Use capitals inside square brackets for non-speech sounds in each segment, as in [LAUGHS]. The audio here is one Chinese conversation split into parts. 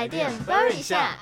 台电 Burn 一下。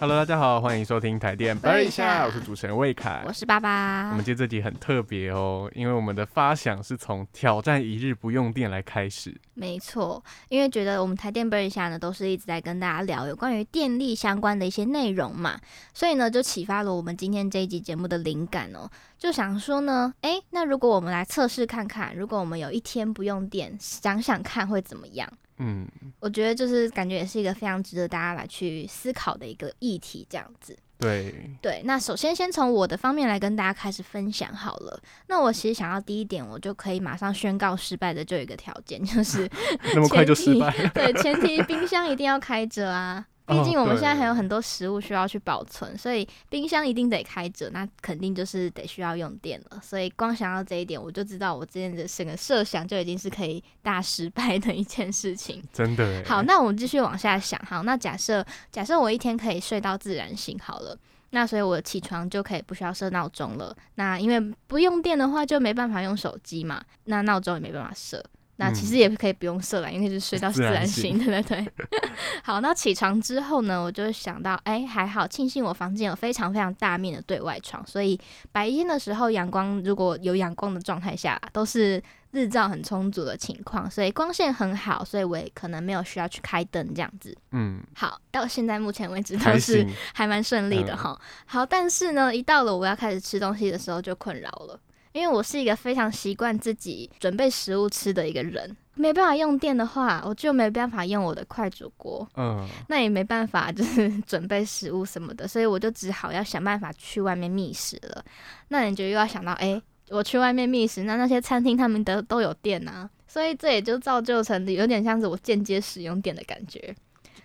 Hello，大家好，欢迎收听台电 Burn Burn 一一下，下我是主持人魏凯我。是爸爸我们。今天这集很特别哦，因为我们的发想是从挑战一日不用电来开始。没错，因为觉得我们台电 Burn 一下呢，都是一直在跟大家聊有关于电力相关的一些内容嘛，所以呢，就启发了我们今天这一集节目的灵感哦，就想说呢，哎，那如果我们来测试看看，如果我们有一天不用电，想想看会怎么样？嗯，我觉得就是感觉也是一个非常值得大家来去思考的一个议题，这样子。对，对，那首先先从我的方面来跟大家开始分享好了。那我其实想要第一点，我就可以马上宣告失败的，就有一个条件，就是 [LAUGHS] 那么快就失败。[LAUGHS] 对前提冰箱一定要开着啊。毕哦竟我们现在还有很多食物需要去保存，所以冰箱一定得开着，那肯定就是得需要用电了。所以光想到这一点，我就知道我之前的整个设想就已经是可以大失败的一件事情。真的。好，那我们继续往下想。好，那假设假设我一天可以睡到自然醒好了，那所以我起床就可以不需要设闹钟了。那因为不用电的话，就没办法用手机嘛，那闹钟也没办法设。那其实也可以不用设了，因为就是睡到自自然然醒，对对对。[LAUGHS] 好，那起床之后呢，我就会想到，哎、还好，庆幸我房间有非常非常大面的对外窗，所以白天的时候阳光如果有阳光的状态下，都是日照很充足的情况，所以光线很好，所以我也可能没有需要去开灯这样子。嗯，好，到现在目前为止都是。还蛮顺利的嗯哈。好，但是呢，一到了我要开始吃东西的时候就困扰了，因为我是一个非常习惯自己准备食物吃的一个人，没办法用电的话，我就没办法用我的快煮锅。嗯，那也没办法，就是 [LAUGHS] 准备食物什么的，所以我就只好要想办法去外面觅食了。那你就又要想到，哎、我去外面觅食，那那些餐厅他们的都有电啊，所以这也就造就成有点像是我间接使用电的感觉。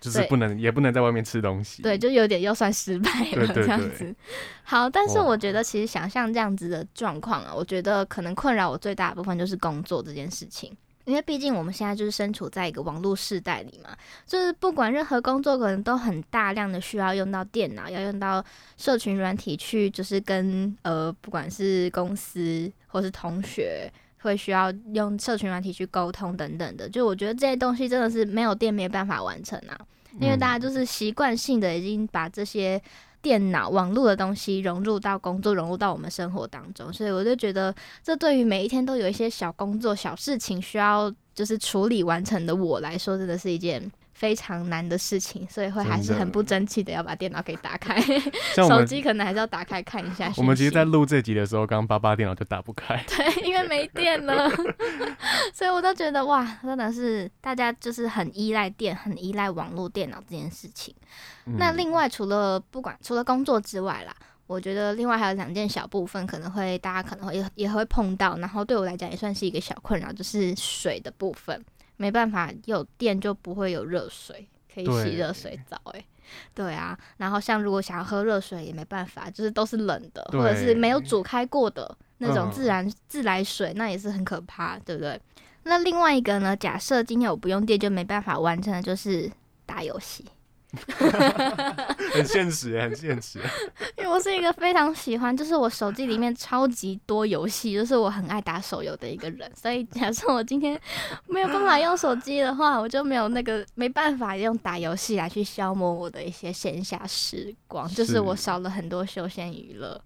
对就是不能，也不能在外面吃东西。对，就有点又算失败了这样子。好，但是我觉得其实想象这样子的状况啊，我觉得可能困扰我最大的部分就是工作这件事情。因为毕竟我们现在就是身处在一个网络时代里嘛，就是不管任何工作，可能都很大量的需要用到电脑，要用到社群软体去，就是跟呃，不管是公司或是同学，会需要用社群软体去沟通等等的。就我觉得这些东西真的是没有电没办法完成啊。因为大家就是习惯性的已经把这些电脑、网络的东西融入到工作、融入到我们生活当中，所以我就觉得这对于每一天都有一些小工作、小事情需要就是处理完成的我来说，真的是一件。非常难的事情，所以会还是很不争气的要把电脑给打开，[LAUGHS] 手机可能还是要打开看一下。我们其实，在录这集的时候，刚刚爸爸电脑就打不开。对，因为没电了，[LAUGHS] 所以我都觉得哇，真的是大家就是很依赖电，很依赖网络电脑这件事情。那嗯另外，除了不管除了工作之外啦，我觉得另外还有两件小部分，可能会大家可能会也也会碰到，然后对我来讲也算是一个小困扰，就是水的部分。没办法，有电就不会有热水可以洗热水澡、欸，对啊。然后像如果想要喝热水也没办法，就是都是冷的，或者是没有煮开过的那种嗯自然、自来水，那也是很可怕，对不对？那另外一个呢？假设今天我不用电就没办法完成的就是打游戏。[LAUGHS] 很现实，很现实。[LAUGHS] 因为我是一个非常喜欢，就是我手机里面超级多游戏，就是我很爱打手游的一个人。所以假设我今天没有办法用手机的话，我就没有那个没办法用打游戏来去消磨我的一些闲暇时光，就是是我少了很多休闲娱乐，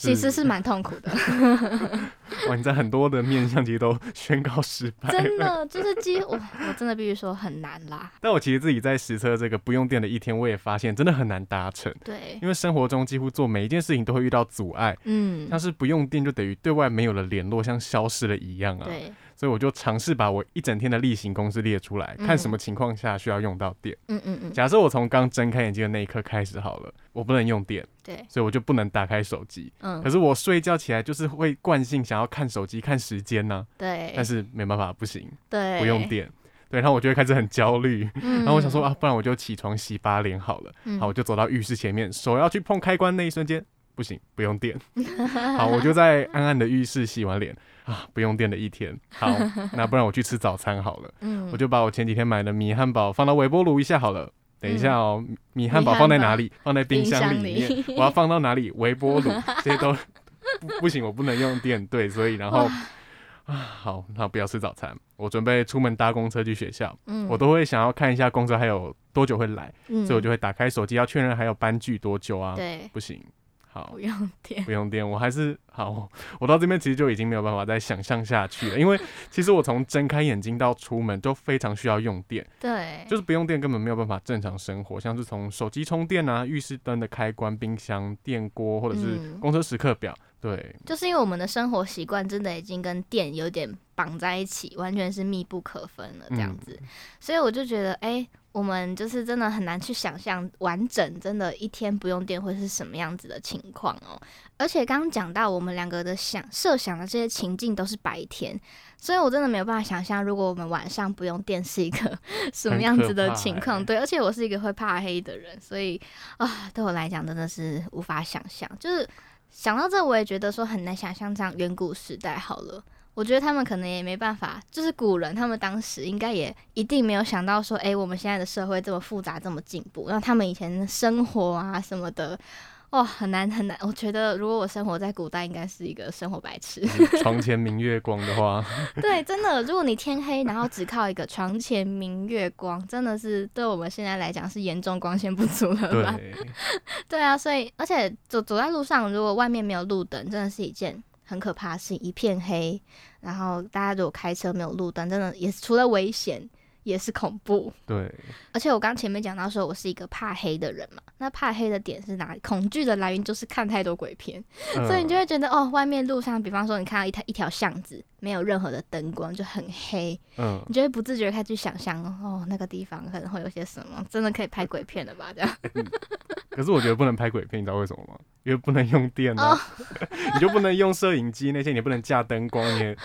其实是蛮痛苦的，[LAUGHS] 哇，你在很多的面向其实都宣告失败。真的就是几乎我我真的必须说很难啦。但我其实自己在实测这个不用电的一天，我也发现真的很难达成，对，因为生活中几乎做每一件事情都会遇到阻碍。嗯，像是不用电就等于对外没有了联络，像消失了一样啊。对，所以我就尝试把我一整天的例行公事列出来，嗯看什么情况下需要用到电。嗯嗯嗯，假设我从刚睁开眼睛的那一刻开始好了，我不能用电，对，所以我就不能打开手机。嗯可是我睡觉起来就是会惯性想要看手机、看时间呢、对，但是没办法，不行，对不用，电。对，然后我就会开始很焦虑，嗯然后我想说啊，不然我就起床洗把脸好了。嗯好，我就走到浴室前面，手要去碰开关那一瞬间，不行，不用电。[LAUGHS] 好，我就在暗暗的浴室洗完脸啊，不用电的一天。好，那不然我去吃早餐好了。嗯我就把我前几天买的米汉堡放到微波炉一下好了。等一下哦，米汉堡米汉堡放在哪里？放在冰冰箱箱里里面。我要放到哪里？微波炉，这些都 [LAUGHS] 不不行，我不能用电。对，所以然后啊，好，那不要吃早餐，我准备出门搭公车去学校，嗯，我都会想要看一下公车还有多久会来，嗯，所以我就会打开手机要确认还有班距多久啊。对，不行，好。不，用电，不用电，我还是好，我到这边其实就已经没有办法再想象下去了，因为 [LAUGHS] 其实我从睁开眼睛到出门都非常需要用电，对，就是不用电根本没有办法正常生活，像是从手机充电啊、浴室灯的开关、冰箱、电锅或者是嗯。公车时刻表，对，就是因为我们的生活习惯真的已经跟电有点绑在一起，完全是密不可分了这样子，所以我就觉得，哎、我们就是真的很难去想象完整真的一天不用电会是什么样子的情况哦。而且刚刚讲到我们两个的想设想的这些情境都是白天，所以我真的没有办法想象，如果我们晚上不用电是一个 [LAUGHS] 什么样子的情况。对，而且我是一个会怕黑的人，所以啊，对我来讲真的是无法想象。就是想到这，我也觉得说很难想象这样远古时代好了。我觉得他们可能也没办法，就是古人他们当时应该也一定没有想到说，诶，我们现在的社会这么复杂，这么进步，然后他们以前的生活啊什么的，[LAUGHS] 哇，很难很难。我觉得如果我生活在古代，应该是一个生活白痴。[LAUGHS] 床前明月光的话，[LAUGHS] 对，真的，如果你天黑，然后只靠一个床前明月光，真的是对我们现在来讲是严重光线不足了吧？对，对啊，所以而且走走在路上，如果外面没有路灯，真的是一件很可怕是，一片黑。然后大家如果开车没有路灯，真的也是除了危险，也是恐怖。对，而且我刚前面讲到说，我是一个怕黑的人嘛，那怕黑的点是哪里？恐惧的来源就是看太多鬼片，嗯所以你就会觉得哦，外面路上，比方说你看到一条一条巷子，没有任何的灯光，就很黑，嗯，你就会不自觉地开始去想象哦，那个地方可能会有些什么，真的可以拍鬼片了吧？这样。[LAUGHS] 可是我觉得不能拍鬼片，你知道为什么吗？因为不能用电啊，哦 [LAUGHS] 你就不能用摄影机那些，你不能架灯光，你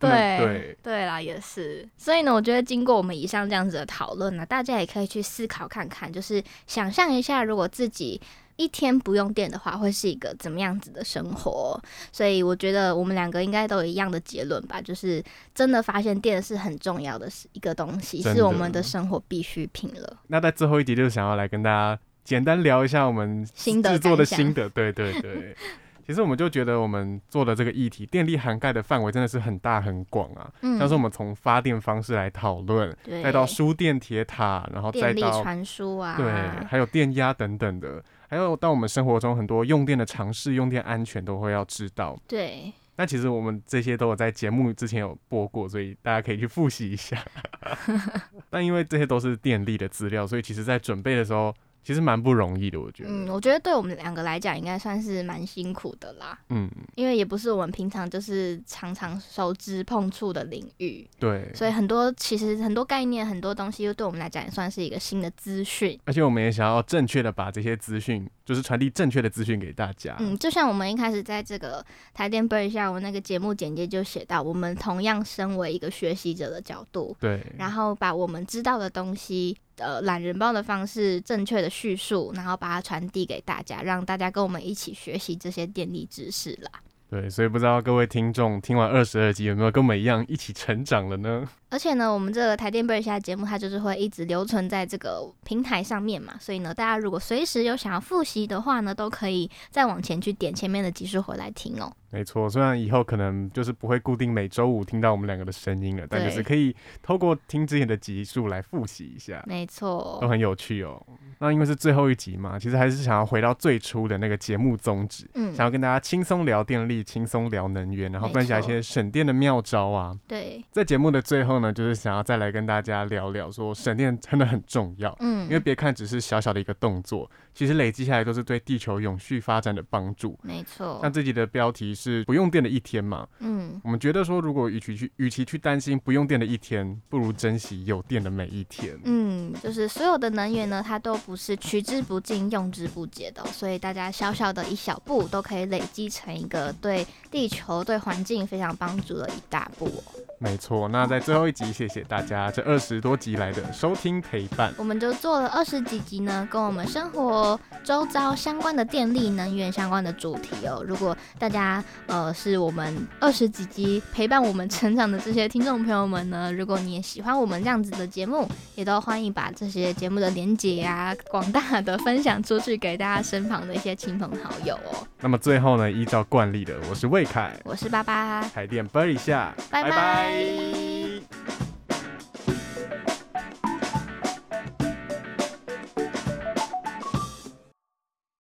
对对，啦，也是。所以呢，我觉得经过我们以上这样子的讨论呢，大家也可以去思考看看，就是想象一下，如果自己一天不用电的话，会是一个怎么样子的生活。所以我觉得我们两个应该都有一样的结论吧，就是真的发现电是很重要的一个东西，是我们的生活必需品了。那在最后一集就是想要来跟大家简单聊一下我们心得制作的心得，对对对。[LAUGHS] 其实我们就觉得我们做的这个议题，电力涵盖的范围真的是很大很广啊。嗯像是我们从发电方式来讨论，对再到输电铁塔，然后再电力到传输啊，对，还有电压等等的，还有到我们生活中很多用电的常识、用电安全都会要知道。对那其实我们这些都有在节目之前有播过，所以大家可以去复习一下。[LAUGHS] 但因为这些都是电力的资料，所以其实在准备的时候其实蛮不容易的，我觉得。嗯，我觉得对我们两个来讲，应该算是蛮辛苦的啦。嗯，因为也不是我们平常就是常常熟知碰触的领域，对。所以很多其实很多概念、很多东西，又对我们来讲也算是一个新的资讯。而且我们也想要正确的把这些资讯，就是传递正确的资讯给大家。嗯，就像我们一开始在这个台电背一下我那个节目简介就写到，我们同样身为一个学习者的角度，对，然后把我们知道的东西，呃，懒人包的方式正确的叙述，然后把它传递给大家，让大家跟我们一起学习这些电力知识啦。对，所以不知道各位听众听完二十二集有没有跟我们一样一起成长了呢？而且呢，我们这个台电贝尔下节目，它就是会一直留存在这个平台上面嘛，所以呢，大家如果随时有想要复习的话呢，都可以再往前去点前面的集数回来听哦。没错，虽然以后可能就是不会固定每周五听到我们两个的声音了，但就是可以透过听之前的集数来复习一下，没错都，很有趣哦。那因为是最后一集嘛，其实还是想要回到最初的那个节目宗旨，嗯想，要跟大家轻松聊电力，轻松聊能源，然后分享一些省电的妙招啊。对，在节目的最后呢，就是想要再来跟大家聊聊，说省电真的很重要。嗯，因为别看只是小小的一个动作，其实累积下来都是对地球永续发展的帮助。没错像，这集的标题是不用电的一天嘛，嗯，我们觉得说，如果与其去与其去担心不用电的一天，不如珍惜有电的每一天。嗯，就是所有的能源呢，它都不是取之不尽、用之不竭的哦、所以大家小小的一小步都可以累积成一个对地球、对环境非常帮助的一大步哦。没错，那在最后一集，谢谢大家这二十多集来的收听陪伴。我们就做了二十几集呢，跟我们生活周遭相关的电力、能源相关的主题哦。如果大家呃是我们二十几集陪伴我们成长的这些听众朋友们呢，如果你也喜欢我们这样子的节目，也都欢迎把这些节目的连结啊，广大的分享出去给大家身旁的一些亲朋好友哦。那么最后呢，依照惯例的，我是魏凯，我是爸爸，台电啵一下，拜拜拜 Bye!